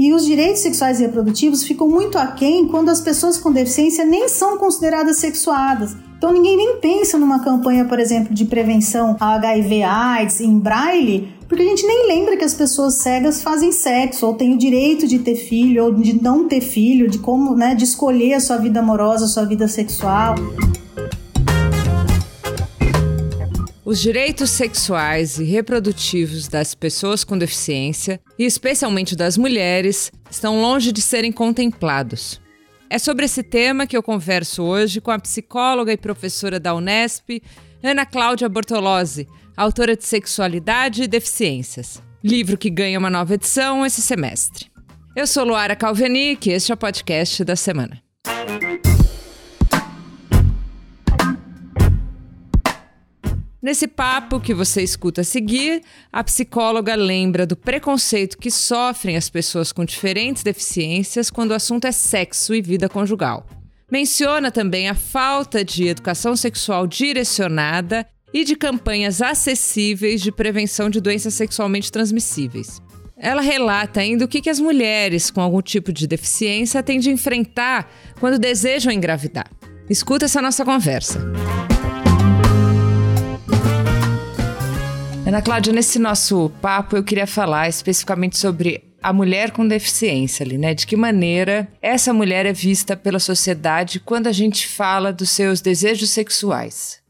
E os direitos sexuais e reprodutivos ficam muito aquém quando as pessoas com deficiência nem são consideradas sexuadas. Então ninguém nem pensa numa campanha, por exemplo, de prevenção a HIV AIDS em braille, porque a gente nem lembra que as pessoas cegas fazem sexo ou têm o direito de ter filho ou de não ter filho, de como, né, de escolher a sua vida amorosa, a sua vida sexual. Os direitos sexuais e reprodutivos das pessoas com deficiência, e especialmente das mulheres, estão longe de serem contemplados. É sobre esse tema que eu converso hoje com a psicóloga e professora da Unesp, Ana Cláudia Bortolozzi, autora de Sexualidade e Deficiências, livro que ganha uma nova edição esse semestre. Eu sou Luara Calvenic e este é o podcast da semana. Nesse papo que você escuta a seguir, a psicóloga lembra do preconceito que sofrem as pessoas com diferentes deficiências quando o assunto é sexo e vida conjugal. Menciona também a falta de educação sexual direcionada e de campanhas acessíveis de prevenção de doenças sexualmente transmissíveis. Ela relata ainda o que as mulheres com algum tipo de deficiência têm de enfrentar quando desejam engravidar. Escuta essa nossa conversa. Ana Cláudia, nesse nosso papo eu queria falar especificamente sobre a mulher com deficiência ali, né? De que maneira essa mulher é vista pela sociedade quando a gente fala dos seus desejos sexuais?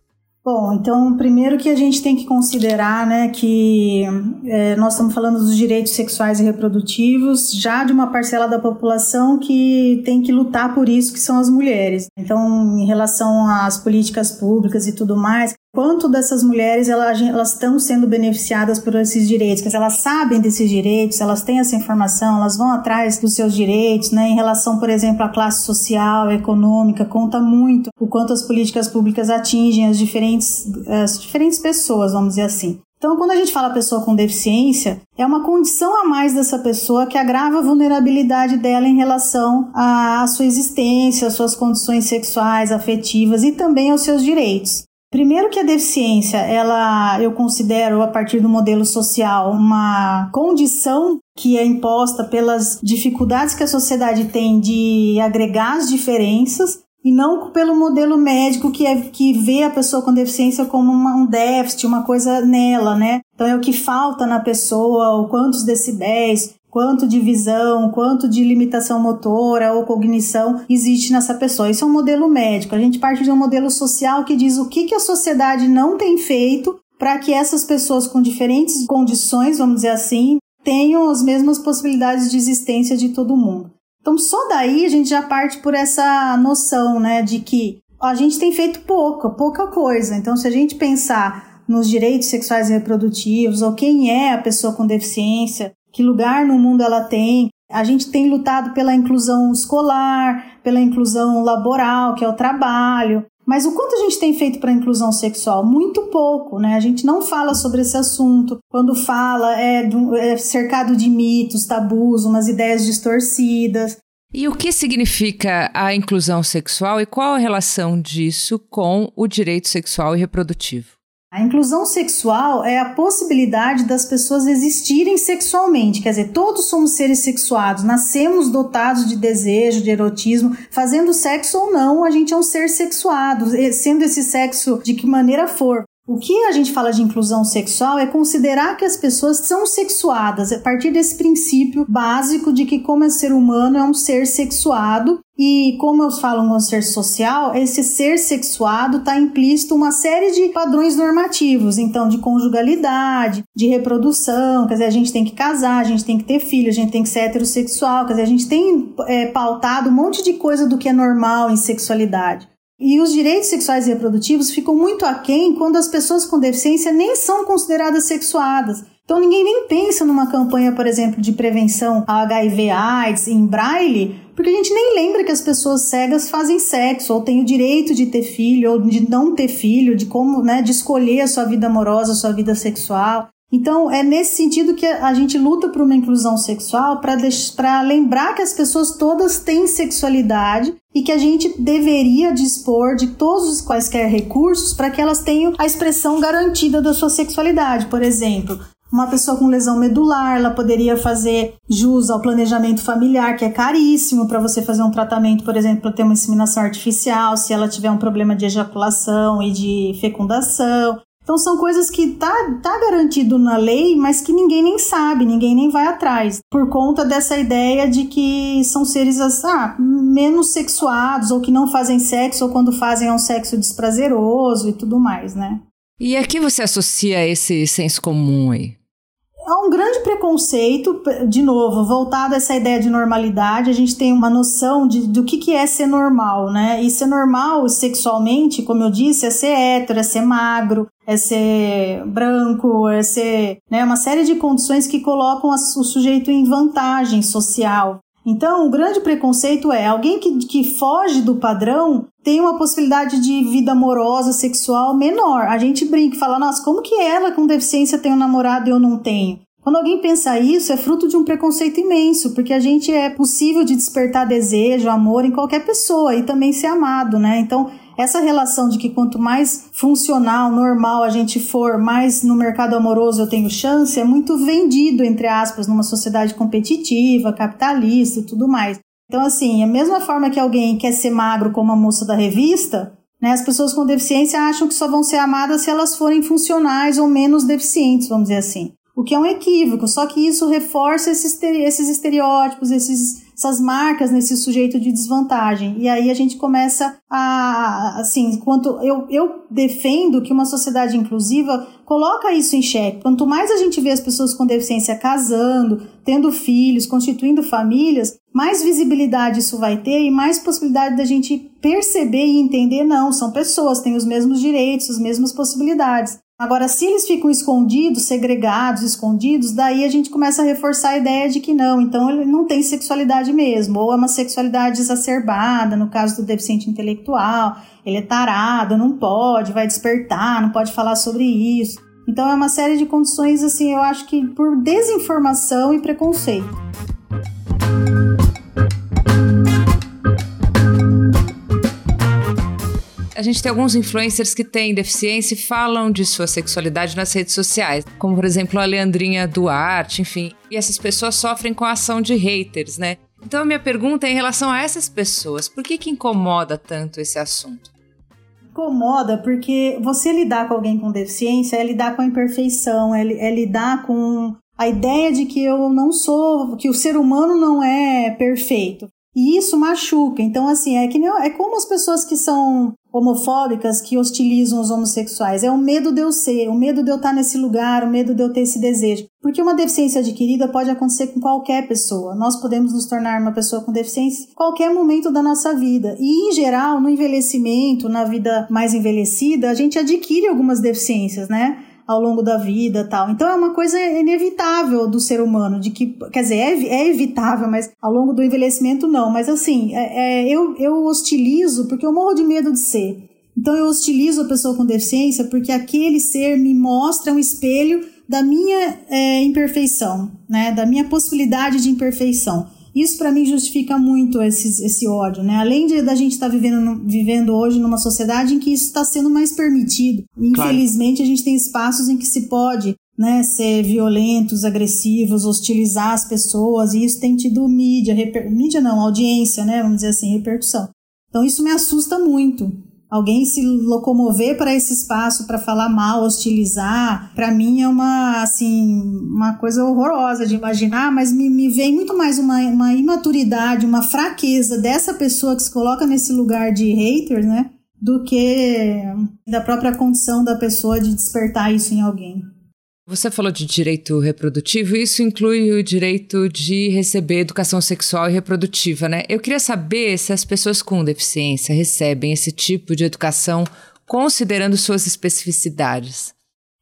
Bom, então, primeiro que a gente tem que considerar, né, que é, nós estamos falando dos direitos sexuais e reprodutivos já de uma parcela da população que tem que lutar por isso, que são as mulheres. Então, em relação às políticas públicas e tudo mais, quanto dessas mulheres elas, estão sendo beneficiadas por esses direitos, que elas sabem desses direitos, elas têm essa informação, elas vão atrás dos seus direitos, né? Em relação, por exemplo, à classe social, econômica, conta muito o quanto as políticas públicas atingem as diferentes, as diferentes pessoas, vamos dizer assim. Então, quando a gente fala pessoa com deficiência, é uma condição a mais dessa pessoa que agrava a vulnerabilidade dela em relação à sua existência, às suas condições sexuais, afetivas e também aos seus direitos. Primeiro que a deficiência, ela eu considero a partir do modelo social uma condição que é imposta pelas dificuldades que a sociedade tem de agregar as diferenças e não pelo modelo médico que, é, que vê a pessoa com deficiência como uma, um déficit, uma coisa nela, né? Então é o que falta na pessoa, ou quantos decibéis, quanto de visão, quanto de limitação motora ou cognição existe nessa pessoa. Isso é um modelo médico. A gente parte de um modelo social que diz o que, que a sociedade não tem feito para que essas pessoas com diferentes condições, vamos dizer assim, tenham as mesmas possibilidades de existência de todo mundo. Então, só daí a gente já parte por essa noção, né, de que a gente tem feito pouca, pouca coisa. Então, se a gente pensar nos direitos sexuais e reprodutivos, ou quem é a pessoa com deficiência, que lugar no mundo ela tem. A gente tem lutado pela inclusão escolar, pela inclusão laboral, que é o trabalho. Mas o quanto a gente tem feito para a inclusão sexual? Muito pouco, né? A gente não fala sobre esse assunto. Quando fala, é, é cercado de mitos, tabus, umas ideias distorcidas. E o que significa a inclusão sexual e qual a relação disso com o direito sexual e reprodutivo? A inclusão sexual é a possibilidade das pessoas existirem sexualmente, quer dizer, todos somos seres sexuados, nascemos dotados de desejo, de erotismo, fazendo sexo ou não, a gente é um ser sexuado, sendo esse sexo de que maneira for. O que a gente fala de inclusão sexual é considerar que as pessoas são sexuadas a partir desse princípio básico de que, como é ser humano, é um ser sexuado e como eu falo um ser social, esse ser sexuado está implícito uma série de padrões normativos, então de conjugalidade, de reprodução, quer dizer, a gente tem que casar, a gente tem que ter filho, a gente tem que ser heterossexual, quer dizer, a gente tem é, pautado um monte de coisa do que é normal em sexualidade. E os direitos sexuais e reprodutivos ficam muito aquém quando as pessoas com deficiência nem são consideradas sexuadas. Então ninguém nem pensa numa campanha, por exemplo, de prevenção a HIV AIDS em braille, porque a gente nem lembra que as pessoas cegas fazem sexo, ou têm o direito de ter filho, ou de não ter filho, de como, né, de escolher a sua vida amorosa, a sua vida sexual. Então, é nesse sentido que a gente luta por uma inclusão sexual para lembrar que as pessoas todas têm sexualidade e que a gente deveria dispor de todos os quaisquer recursos para que elas tenham a expressão garantida da sua sexualidade. Por exemplo, Uma pessoa com lesão medular, ela poderia fazer jus ao planejamento familiar, que é caríssimo para você fazer um tratamento, por exemplo, para ter uma inseminação artificial, se ela tiver um problema de ejaculação e de fecundação. Então são coisas que tá, tá garantido na lei, mas que ninguém nem sabe, ninguém nem vai atrás, por conta dessa ideia de que são seres ah, menos sexuados ou que não fazem sexo ou quando fazem é um sexo desprazeroso e tudo mais, né? E a que você associa esse senso comum aí? Há um grande preconceito, de novo, voltado a essa ideia de normalidade. A gente tem uma noção de, do que, que é ser normal, né? E ser normal sexualmente, como eu disse, é ser hétero, é ser magro, é ser branco, é ser né, uma série de condições que colocam o sujeito em vantagem social. Então, o grande preconceito é alguém que, que foge do padrão tem uma possibilidade de vida amorosa, sexual menor. A gente brinca e fala, nossa, como que ela com deficiência tem um namorado e eu não tenho? Quando alguém pensa isso, é fruto de um preconceito imenso, porque a gente é possível de despertar desejo, amor em qualquer pessoa e também ser amado, né? Então, essa relação de que quanto mais funcional, normal a gente for, mais no mercado amoroso eu tenho chance, é muito vendido, entre aspas, numa sociedade competitiva, capitalista e tudo mais. Então, assim, a mesma forma que alguém quer ser magro como a moça da revista, né, as pessoas com deficiência acham que só vão ser amadas se elas forem funcionais ou menos deficientes, vamos dizer assim o que é um equívoco, só que isso reforça esses, esses estereótipos, esses, essas marcas nesse sujeito de desvantagem. E aí a gente começa a, assim, quanto eu, eu defendo que uma sociedade inclusiva coloca isso em xeque. Quanto mais a gente vê as pessoas com deficiência casando, tendo filhos, constituindo famílias, mais visibilidade isso vai ter e mais possibilidade da gente perceber e entender, não, são pessoas, têm os mesmos direitos, as mesmas possibilidades. Agora, se eles ficam escondidos, segregados, escondidos, daí a gente começa a reforçar a ideia de que não, então ele não tem sexualidade mesmo, ou é uma sexualidade exacerbada, no caso do deficiente intelectual, ele é tarado, não pode, vai despertar, não pode falar sobre isso. Então é uma série de condições assim, eu acho que por desinformação e preconceito. A gente tem alguns influencers que têm deficiência e falam de sua sexualidade nas redes sociais, como por exemplo a Leandrinha Duarte, enfim. E essas pessoas sofrem com a ação de haters, né? Então a minha pergunta é em relação a essas pessoas, por que que incomoda tanto esse assunto? Incomoda porque você lidar com alguém com deficiência é lidar com a imperfeição, é, é lidar com a ideia de que eu não sou, que o ser humano não é perfeito. E isso machuca. Então, assim, é que nem, é como as pessoas que são homofóbicas que hostilizam os homossexuais. É o medo de eu ser, o medo de eu estar nesse lugar, o medo de eu ter esse desejo. Porque uma deficiência adquirida pode acontecer com qualquer pessoa. Nós podemos nos tornar uma pessoa com deficiência em qualquer momento da nossa vida. E, em geral, no envelhecimento, na vida mais envelhecida, a gente adquire algumas deficiências, né? Ao longo da vida tal. Então é uma coisa inevitável do ser humano, de que, quer dizer, é, é evitável, mas ao longo do envelhecimento não. Mas assim, é, é, eu, eu hostilizo porque eu morro de medo de ser. Então eu hostilizo a pessoa com deficiência porque aquele ser me mostra um espelho da minha é, imperfeição, né? Da minha possibilidade de imperfeição. Isso para mim justifica muito esse, esse ódio, né? Além de da gente estar tá vivendo, vivendo hoje numa sociedade em que isso está sendo mais permitido. Infelizmente claro. a gente tem espaços em que se pode né, ser violentos, agressivos, hostilizar as pessoas, e isso tem tido mídia, reper... mídia não, audiência, né, vamos dizer assim, repercussão. Então isso me assusta muito alguém se locomover para esse espaço para falar mal, hostilizar, para mim é uma assim uma coisa horrorosa de imaginar, mas me, me vem muito mais uma, uma imaturidade, uma fraqueza dessa pessoa que se coloca nesse lugar de hater, né? Do que da própria condição da pessoa de despertar isso em alguém. Você falou de direito reprodutivo, isso inclui o direito de receber educação sexual e reprodutiva, né? Eu queria saber se as pessoas com deficiência recebem esse tipo de educação considerando suas especificidades.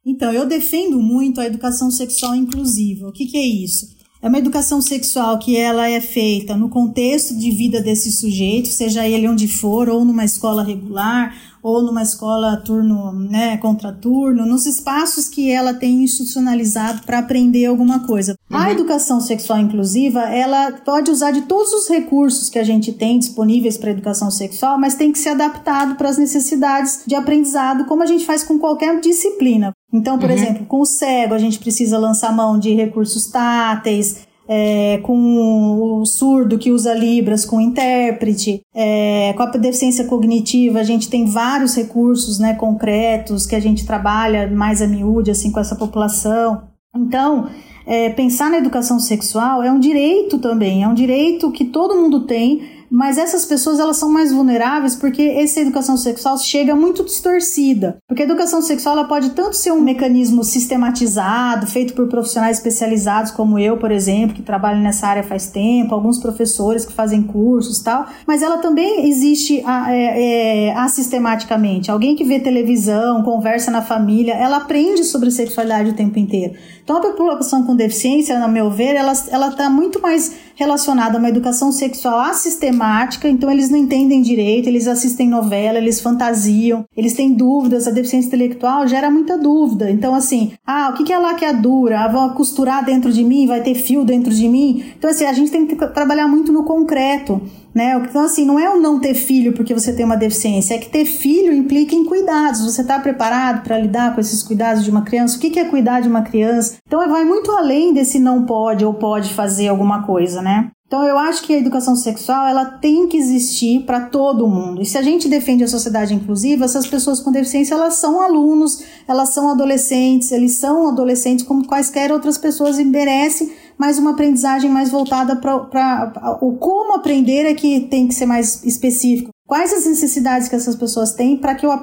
Então, eu defendo muito a educação sexual inclusiva. O que, que é isso? É uma educação sexual que ela é feita no contexto de vida desse sujeito, seja ele onde for, ou numa escola regular, ou numa escola turno, né, contraturno, nos espaços que ela tem institucionalizado para aprender alguma coisa. Uhum. A educação sexual inclusiva, ela pode usar de todos os recursos que a gente tem disponíveis para educação sexual, mas tem que ser adaptado para as necessidades de aprendizado, como a gente faz com qualquer disciplina. Então, por uhum. exemplo, com o cego, a gente precisa lançar mão de recursos táteis, é, com o surdo que usa Libras, com intérprete, é, com a deficiência cognitiva, a gente tem vários recursos né, concretos que a gente trabalha mais a miúde assim, com essa população. Então, é, pensar na educação sexual é um direito também, é um direito que todo mundo tem mas essas pessoas elas são mais vulneráveis porque essa educação sexual chega muito distorcida. Porque a educação sexual ela pode tanto ser um mecanismo sistematizado, feito por profissionais especializados como eu, por exemplo, que trabalho nessa área faz tempo, alguns professores que fazem cursos tal, mas ela também existe é, é, assistematicamente. Alguém que vê televisão, conversa na família, ela aprende sobre sexualidade o tempo inteiro. Então a população com deficiência, no meu ver, ela está muito mais relacionada a uma educação sexual assistemática, então eles não entendem direito, eles assistem novela, eles fantasiam, eles têm dúvidas, a deficiência intelectual gera muita dúvida. Então, assim, ah, o que é laqueadura? Ah, vão costurar dentro de mim, vai ter fio dentro de mim. Então, assim, a gente tem que trabalhar muito no concreto. Né? Então, assim, não é o não ter filho porque você tem uma deficiência, é que ter filho implica em cuidados. Você está preparado para lidar com esses cuidados de uma criança? O que é cuidar de uma criança? Então, vai muito além desse não pode ou pode fazer alguma coisa, né? Então eu acho que a educação sexual ela tem que existir para todo mundo. E se a gente defende a sociedade inclusiva, essas pessoas com deficiência elas são alunos, elas são adolescentes, eles são adolescentes como quaisquer outras pessoas e merecem mais uma aprendizagem mais voltada para o como aprender é que tem que ser mais específico. Quais as necessidades que essas pessoas têm para que, o,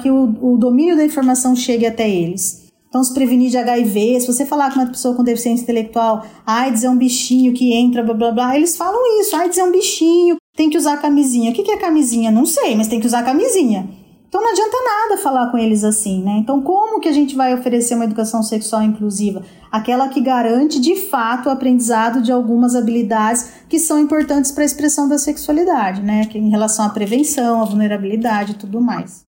que o, o domínio da informação chegue até eles. Então, se prevenir de HIV, se você falar com uma pessoa com deficiência intelectual, AIDS é um bichinho que entra, blá blá blá, eles falam isso, AIDS é um bichinho, tem que usar camisinha. O que é camisinha? Não sei, mas tem que usar camisinha. Então não adianta nada falar com eles assim, né? Então, como que a gente vai oferecer uma educação sexual inclusiva? Aquela que garante de fato o aprendizado de algumas habilidades que são importantes para a expressão da sexualidade, né? Que em relação à prevenção, à vulnerabilidade e tudo mais.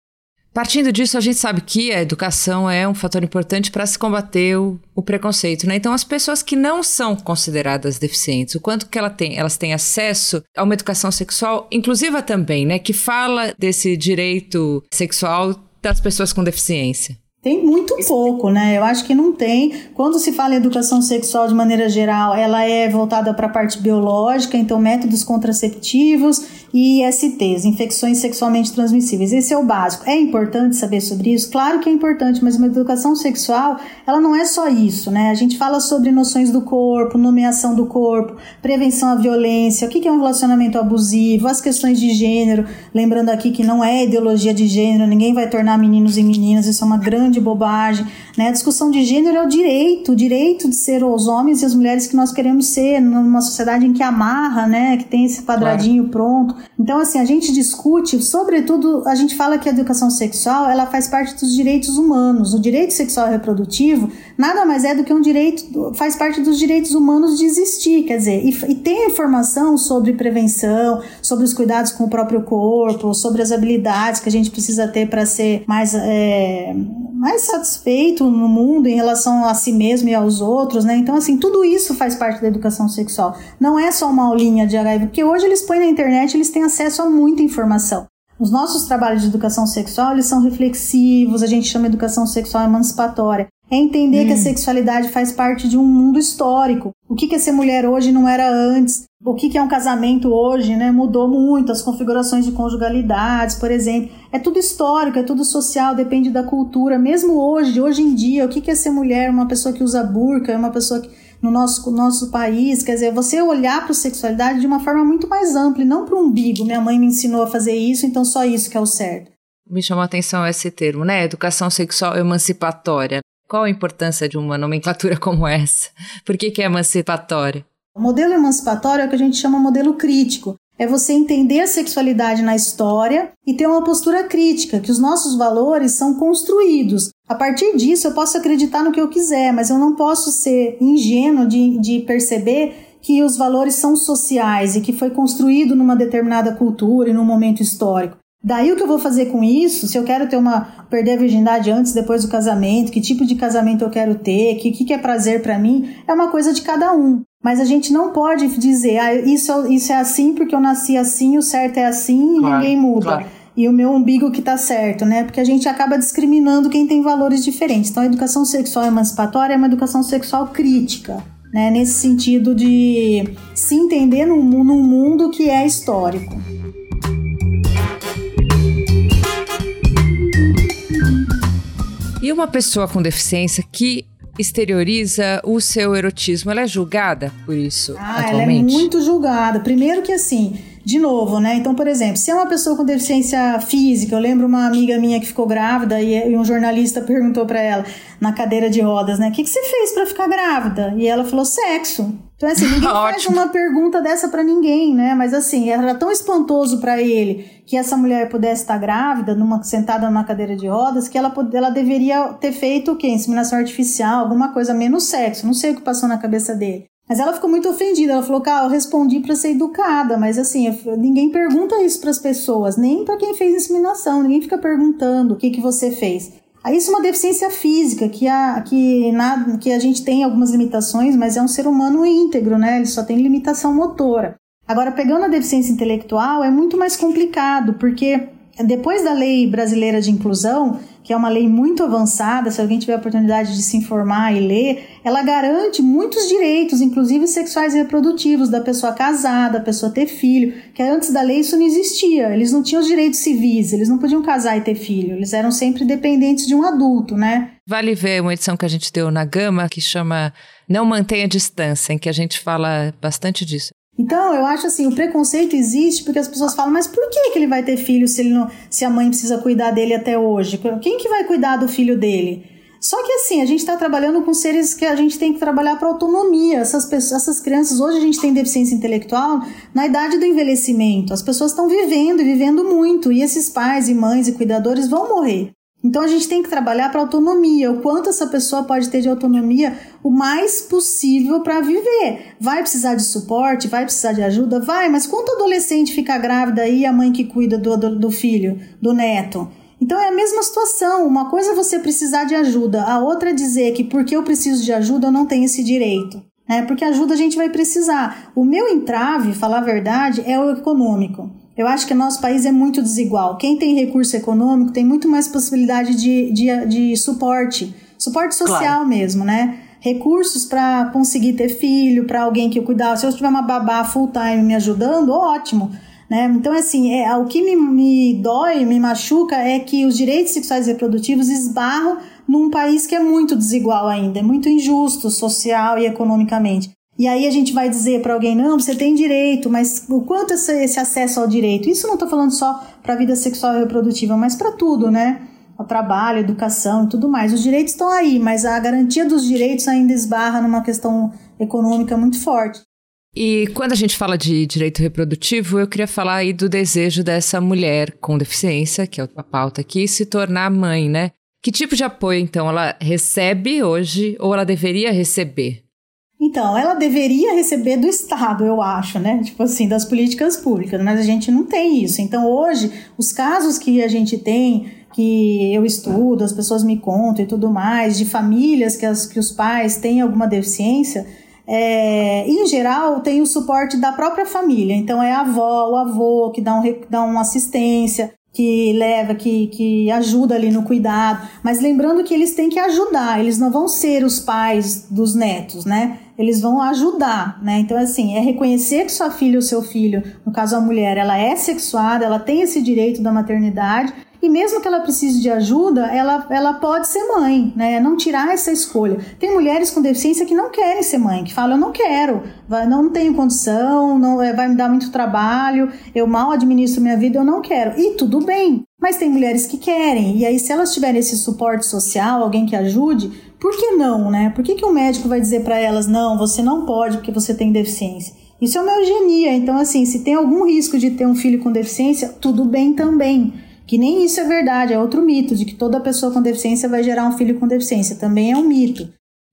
Partindo disso, a gente sabe que a educação é um fator importante para se combater o, o, preconceito, né? Então, as pessoas que não são consideradas deficientes, o quanto que ela tem, elas têm acesso a uma educação sexual inclusiva também, né? Que fala desse direito sexual das pessoas com deficiência. Tem muito pouco, né? Eu acho que não tem. Quando se fala em educação sexual de maneira geral, ela é voltada para a parte biológica, então métodos contraceptivos e ISTs, infecções sexualmente transmissíveis. Esse é o básico. É importante saber sobre isso? Claro que é importante, mas uma educação sexual, ela não é só isso, né? A gente fala sobre noções do corpo, nomeação do corpo, prevenção à violência, o que é um relacionamento abusivo, as questões de gênero. Lembrando aqui que não é ideologia de gênero, ninguém vai tornar meninos e meninas, isso é uma grande bobagem. Né? A discussão de gênero é o direito, o direito de ser os homens e as mulheres que nós queremos ser numa sociedade em que amarra, né? Que tem esse quadradinho claro. pronto. Então, assim, a gente discute, sobretudo, a gente fala que a educação sexual ela faz parte dos direitos humanos. O direito sexual e reprodutivo nada mais é do que um direito, faz parte dos direitos humanos de existir, quer dizer, e, e tem informação sobre prevenção, sobre os cuidados com o próprio corpo, sobre as habilidades que a gente precisa ter para ser mais, é, mais satisfeito no mundo em relação a si mesmo e aos outros, né? Então, assim, tudo isso faz parte da educação sexual. Não é só uma aulinha de HIV, porque hoje eles põem na internet, eles têm acesso a muita informação. Os nossos trabalhos de educação sexual, eles são reflexivos, a gente chama educação sexual emancipatória. É entender hum. que a hum. sexualidade faz parte de um mundo histórico. O que é ser mulher hoje não era antes. O que é um casamento hoje, né? Mudou muito. As configurações de conjugalidades, por exemplo. É tudo histórico, é tudo social, depende da cultura. Mesmo hoje, hoje em dia, o que é ser mulher? Uma pessoa que usa burca, uma pessoa que no nosso, nosso país. Quer dizer, você olhar para a sexualidade de uma forma muito mais ampla e não para o umbigo. Minha mãe me ensinou a fazer isso, então só isso que é o certo. Me chamou a atenção esse termo, né? Educação sexual emancipatória. Qual a importância de uma nomenclatura como essa? Por que, que é emancipatória? O modelo emancipatório é o que a gente chama modelo crítico. É você entender a sexualidade na história e ter uma postura crítica, que os nossos valores são construídos. A partir disso, eu posso acreditar no que eu quiser, mas eu não posso ser ingênuo de, de perceber que os valores são sociais e que foi construído numa determinada cultura e num momento histórico. Daí o que eu vou fazer com isso? Se eu quero ter uma perder a virgindade antes, depois do casamento, que tipo de casamento eu quero ter, que que, que é prazer para mim, é uma coisa de cada um. Mas a gente não pode dizer, ah, isso, isso é assim porque eu nasci assim, o certo é assim e claro, ninguém muda. Claro. E o meu umbigo que tá certo, né? Porque a gente acaba discriminando quem tem valores diferentes. Então a educação sexual emancipatória é uma educação sexual crítica. Né, nesse sentido de se entender num, num mundo que é histórico. E uma pessoa com deficiência que exterioriza o seu erotismo, ela é julgada por isso ah, atualmente? ela é muito julgada. Primeiro que assim, de novo, né? Então, por exemplo, se é uma pessoa com deficiência física, eu lembro uma amiga minha que ficou grávida e, um jornalista perguntou para ela na cadeira de rodas, né? O que, que você fez para ficar grávida? E ela falou sexo. Então, assim, ninguém faz uma pergunta dessa para ninguém, né? Mas, assim, era tão espantoso para ele que essa mulher pudesse estar grávida, numa, sentada numa cadeira de rodas, que ela, ela deveria ter feito o quê? Inseminação artificial, alguma coisa menos sexo. Não sei o que passou na cabeça dele. Mas ela ficou muito ofendida. Ela falou: Cara, eu respondi para ser educada, mas assim, ninguém pergunta isso para as pessoas, nem para quem fez inseminação. Ninguém fica perguntando o que, que você fez. Isso é uma deficiência física, que a, que, na, que a gente tem algumas limitações, mas é um ser humano íntegro, né? Ele só tem limitação motora. Agora, pegando a deficiência intelectual, é muito mais complicado, porque depois da lei brasileira de inclusão, que é uma lei muito avançada, se alguém tiver a oportunidade de se informar e ler, ela garante muitos direitos, inclusive sexuais e reprodutivos, da pessoa casada, da pessoa ter filho, que antes da lei isso não existia. Eles não tinham os direitos civis, eles não podiam casar e ter filho, eles eram sempre dependentes de um adulto, né? Vale ver uma edição que a gente deu na Gama que chama Não Mantenha Distância, em que a gente fala bastante disso. Então, eu acho assim, o preconceito existe porque as pessoas falam, mas por que, que ele vai ter filho se, ele não, se a mãe precisa cuidar dele até hoje? Quem que vai cuidar do filho dele? Só que assim, a gente está trabalhando com seres que a gente tem que trabalhar para autonomia. Essas, pessoas, essas crianças, hoje a gente tem deficiência intelectual na idade do envelhecimento. As pessoas estão vivendo e vivendo muito. E esses pais e mães e cuidadores vão morrer. Então a gente tem que trabalhar para autonomia, o quanto essa pessoa pode ter de autonomia o mais possível para viver. Vai precisar de suporte, vai precisar de ajuda, vai, mas quanto adolescente fica grávida e a mãe que cuida do, do, do filho, do neto? Então é a mesma situação. Uma coisa é você precisar de ajuda, a outra é dizer que porque eu preciso de ajuda eu não tenho esse direito. Né? Porque ajuda a gente vai precisar. O meu entrave, falar a verdade, é o econômico. Eu acho que nosso país é muito desigual. Quem tem recurso econômico tem muito mais possibilidade de, de, de suporte, suporte social claro. mesmo, né? Recursos para conseguir ter filho, para alguém que eu cuidar. Se eu tiver uma babá full time me ajudando, ótimo. Né? Então, assim, é, o que me, me dói, me machuca é que os direitos sexuais e reprodutivos esbarram num país que é muito desigual ainda, é muito injusto social e economicamente. E aí a gente vai dizer para alguém, não, você tem direito, mas o quanto esse, esse acesso ao direito? Isso não estou falando só para a vida sexual e reprodutiva, mas para tudo, né? O trabalho, educação e tudo mais. Os direitos estão aí, mas a garantia dos direitos ainda esbarra numa questão econômica muito forte. E quando a gente fala de direito reprodutivo, eu queria falar aí do desejo dessa mulher com deficiência, que é a pauta aqui, se tornar mãe, né? Que tipo de apoio, então, ela recebe hoje ou ela deveria receber? Então, ela deveria receber do Estado, eu acho, né? Tipo assim, das políticas públicas, mas a gente não tem isso. Então, hoje, os casos que a gente tem, que eu estudo, as pessoas me contam e tudo mais, de famílias que, as, que os pais têm alguma deficiência, é, em geral, tem o suporte da própria família. Então, é a avó, o avô que dá, um, dá uma assistência que leva, que, que ajuda ali no cuidado, mas lembrando que eles têm que ajudar, eles não vão ser os pais dos netos, né? Eles vão ajudar, né? Então, assim, é reconhecer que sua filha ou seu filho, no caso a mulher, ela é sexuada, ela tem esse direito da maternidade, e mesmo que ela precise de ajuda, ela, ela pode ser mãe, né? Não tirar essa escolha. Tem mulheres com deficiência que não querem ser mãe, que falam, eu não quero, não tenho condição, não é, vai me dar muito trabalho, eu mal administro minha vida, eu não quero. E tudo bem. Mas tem mulheres que querem, e aí se elas tiverem esse suporte social, alguém que ajude, por que não, né? Por que, que o médico vai dizer para elas, não, você não pode porque você tem deficiência? Isso é uma eugenia, então assim, se tem algum risco de ter um filho com deficiência, tudo bem também. Que nem isso é verdade, é outro mito, de que toda pessoa com deficiência vai gerar um filho com deficiência. Também é um mito.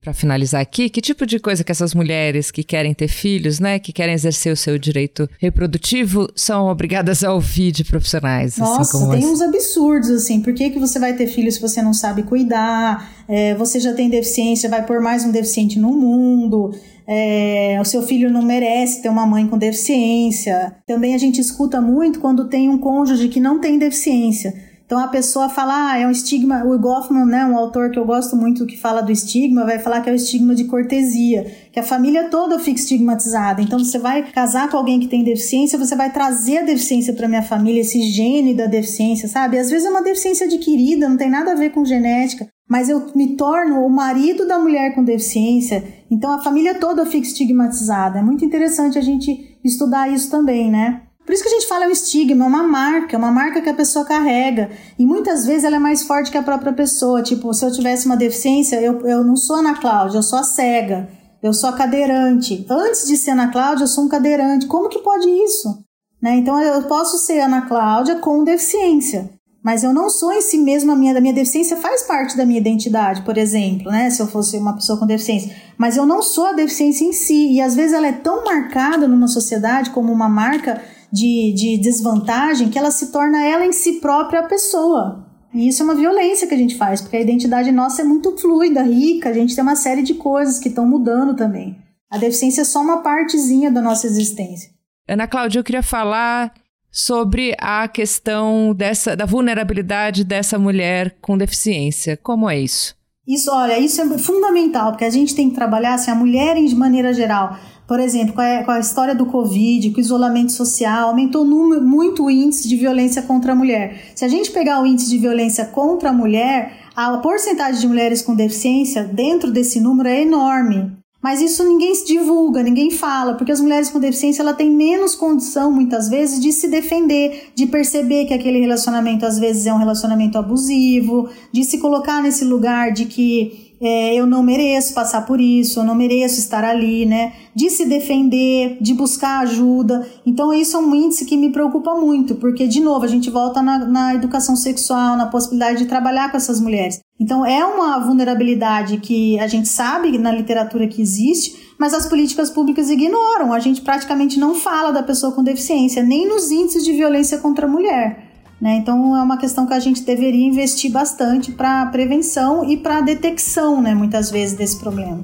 Para finalizar aqui, que tipo de coisa que essas mulheres que querem ter filhos, né, que querem exercer o seu direito reprodutivo, são obrigadas a ouvir de profissionais? Assim, Nossa, assim, tem uns absurdos, assim. Por que, que você vai ter filhos se você não sabe cuidar? É, você já tem deficiência, vai pôr mais um deficiente no mundo. É, o seu filho não merece ter uma mãe com deficiência. Também a gente escuta muito quando tem um cônjuge que não tem deficiência. Então a pessoa fala, ah, é um estigma. O Goffman, né, um autor que eu gosto muito que fala do estigma, vai falar que é o estigma de cortesia, que a família toda fica estigmatizada. Então você vai casar com alguém que tem deficiência, você vai trazer a deficiência para minha família, esse gene da deficiência, sabe? Às vezes é uma deficiência adquirida, não tem nada a ver com genética, mas eu me torno o marido da mulher com deficiência, então a família toda fica estigmatizada. É muito interessante a gente estudar isso também, né? Por isso que a gente fala é um estigma, é uma marca, é uma marca que a pessoa carrega. E muitas vezes ela é mais forte que a própria pessoa. Tipo, se eu tivesse uma deficiência, eu, eu não sou Ana Cláudia, eu sou a cega, eu sou a cadeirante. Antes de ser Ana Cláudia, eu sou um cadeirante. Como que pode isso? Né? Então eu posso ser Ana Cláudia com deficiência. Mas eu não sou em si mesma a minha, da minha deficiência faz parte da minha identidade, por exemplo, né? Se eu fosse uma pessoa com deficiência. Mas eu não sou a deficiência em si. E às vezes ela é tão marcada numa sociedade como uma marca de, de desvantagem que ela se torna ela em si própria a pessoa. E isso é uma violência que a gente faz, porque a identidade nossa é muito fluida, rica, a gente tem uma série de coisas que estão mudando também. A deficiência é só uma partezinha da nossa existência. Ana Cláudia, eu queria falar sobre a questão dessa da vulnerabilidade dessa mulher com deficiência. Como é isso? Isso, olha, isso é fundamental, porque a gente tem que trabalhar assim, a mulher de maneira geral. Por exemplo, com a, com a história do Covid, com o isolamento social, aumentou muito o índice de violência contra a mulher. Se a gente pegar o índice de violência contra a mulher, a porcentagem de mulheres com deficiência dentro desse número é enorme. Mas isso ninguém se divulga, ninguém fala, porque as mulheres com deficiência ela têm menos condição, muitas vezes, de se defender, de perceber que aquele relacionamento às vezes é um relacionamento abusivo, de se colocar nesse lugar de que é, eu não mereço passar por isso, eu não mereço estar ali, né? De se defender, de buscar ajuda. Então, isso é um índice que me preocupa muito, porque, de novo, a gente volta na, na educação sexual, na possibilidade de trabalhar com essas mulheres. Então, é uma vulnerabilidade que a gente sabe na literatura que existe, mas as políticas públicas ignoram. A gente praticamente não fala da pessoa com deficiência, nem nos índices de violência contra a mulher. Né? Então é uma questão que a gente deveria investir bastante para prevenção e para detecção, né, muitas vezes, desse problema.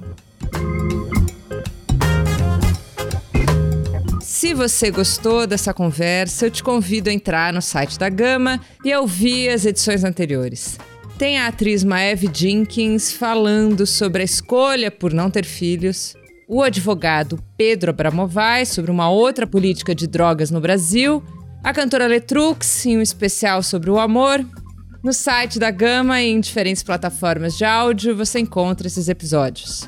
Se você gostou dessa conversa, eu te convido a entrar no site da Gama e a ouvir as edições anteriores. Tem a atriz Maeve Jenkins falando sobre a escolha por não ter filhos, o advogado Pedro Abramovay sobre uma outra política de drogas no Brasil a cantora Letrux em um especial sobre o amor. No site da Gama e em diferentes plataformas de áudio você encontra esses episódios.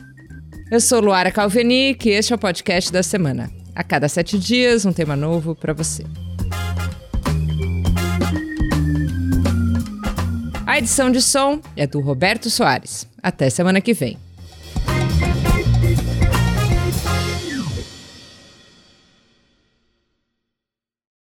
Eu sou Luara Calvenic e este é o podcast da semana. A cada sete dias, um tema novo para você. A edição de som é do Roberto Soares. Até semana que vem.